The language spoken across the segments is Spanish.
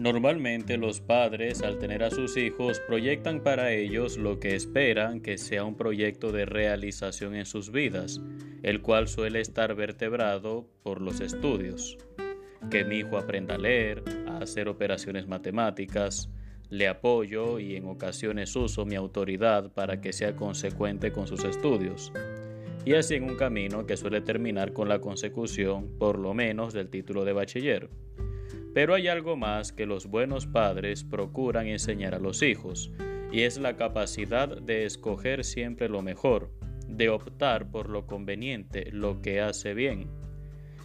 Normalmente los padres al tener a sus hijos proyectan para ellos lo que esperan que sea un proyecto de realización en sus vidas, el cual suele estar vertebrado por los estudios. Que mi hijo aprenda a leer, a hacer operaciones matemáticas, le apoyo y en ocasiones uso mi autoridad para que sea consecuente con sus estudios. Y así en un camino que suele terminar con la consecución por lo menos del título de bachiller. Pero hay algo más que los buenos padres procuran enseñar a los hijos, y es la capacidad de escoger siempre lo mejor, de optar por lo conveniente, lo que hace bien.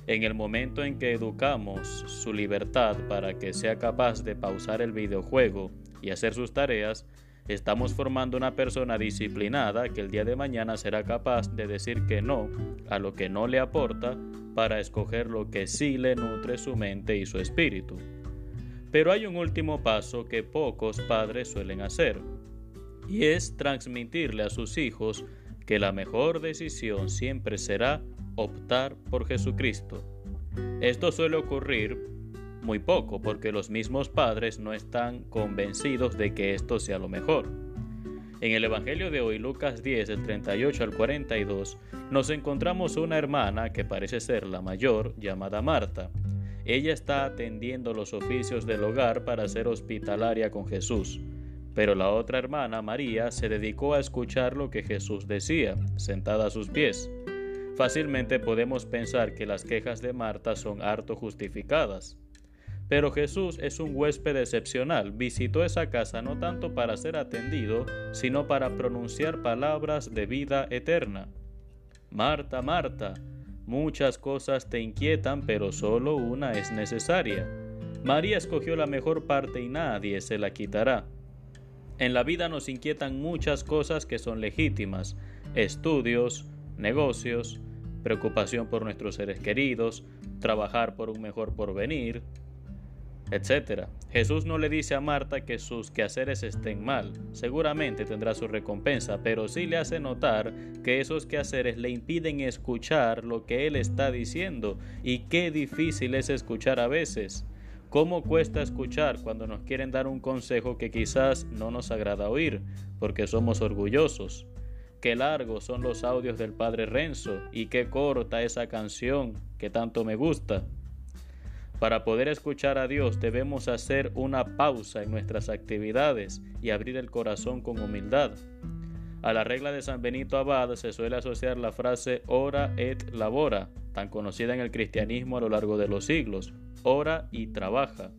En el momento en que educamos su libertad para que sea capaz de pausar el videojuego y hacer sus tareas, Estamos formando una persona disciplinada que el día de mañana será capaz de decir que no a lo que no le aporta para escoger lo que sí le nutre su mente y su espíritu. Pero hay un último paso que pocos padres suelen hacer, y es transmitirle a sus hijos que la mejor decisión siempre será optar por Jesucristo. Esto suele ocurrir muy poco porque los mismos padres no están convencidos de que esto sea lo mejor. En el Evangelio de hoy, Lucas 10, del 38 al 42, nos encontramos una hermana que parece ser la mayor, llamada Marta. Ella está atendiendo los oficios del hogar para ser hospitalaria con Jesús. Pero la otra hermana, María, se dedicó a escuchar lo que Jesús decía, sentada a sus pies. Fácilmente podemos pensar que las quejas de Marta son harto justificadas. Pero Jesús es un huésped excepcional. Visitó esa casa no tanto para ser atendido, sino para pronunciar palabras de vida eterna. Marta, Marta, muchas cosas te inquietan, pero solo una es necesaria. María escogió la mejor parte y nadie se la quitará. En la vida nos inquietan muchas cosas que son legítimas, estudios, negocios, preocupación por nuestros seres queridos, trabajar por un mejor porvenir, etc. Jesús no le dice a Marta que sus quehaceres estén mal, seguramente tendrá su recompensa, pero sí le hace notar que esos quehaceres le impiden escuchar lo que Él está diciendo y qué difícil es escuchar a veces. ¿Cómo cuesta escuchar cuando nos quieren dar un consejo que quizás no nos agrada oír, porque somos orgullosos? Qué largos son los audios del Padre Renzo y qué corta esa canción que tanto me gusta. Para poder escuchar a Dios debemos hacer una pausa en nuestras actividades y abrir el corazón con humildad. A la regla de San Benito Abad se suele asociar la frase ora et labora, tan conocida en el cristianismo a lo largo de los siglos, ora y trabaja.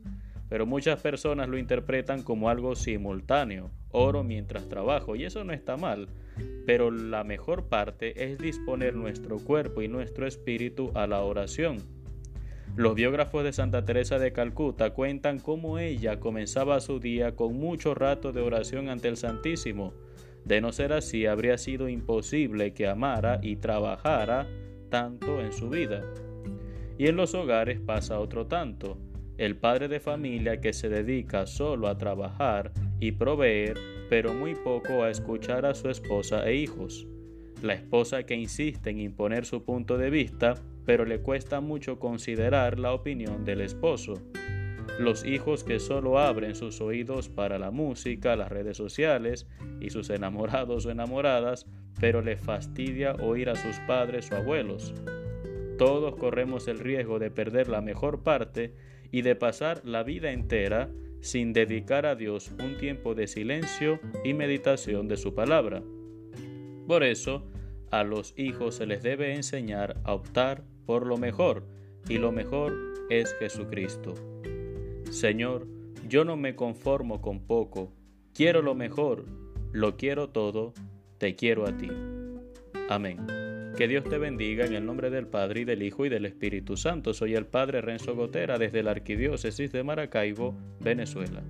Pero muchas personas lo interpretan como algo simultáneo, oro mientras trabajo, y eso no está mal, pero la mejor parte es disponer nuestro cuerpo y nuestro espíritu a la oración los biógrafos de Santa Teresa de Calcuta cuentan cómo ella comenzaba su día con mucho rato de oración ante el Santísimo. De no ser así, habría sido imposible que amara y trabajara tanto en su vida. Y en los hogares pasa otro tanto. El padre de familia que se dedica solo a trabajar y proveer, pero muy poco a escuchar a su esposa e hijos. La esposa que insiste en imponer su punto de vista pero le cuesta mucho considerar la opinión del esposo. Los hijos que solo abren sus oídos para la música, las redes sociales y sus enamorados o enamoradas, pero le fastidia oír a sus padres o abuelos. Todos corremos el riesgo de perder la mejor parte y de pasar la vida entera sin dedicar a Dios un tiempo de silencio y meditación de su palabra. Por eso, a los hijos se les debe enseñar a optar por lo mejor, y lo mejor es Jesucristo. Señor, yo no me conformo con poco, quiero lo mejor, lo quiero todo, te quiero a ti. Amén. Que Dios te bendiga en el nombre del Padre y del Hijo y del Espíritu Santo. Soy el Padre Renzo Gotera desde la Arquidiócesis de Maracaibo, Venezuela.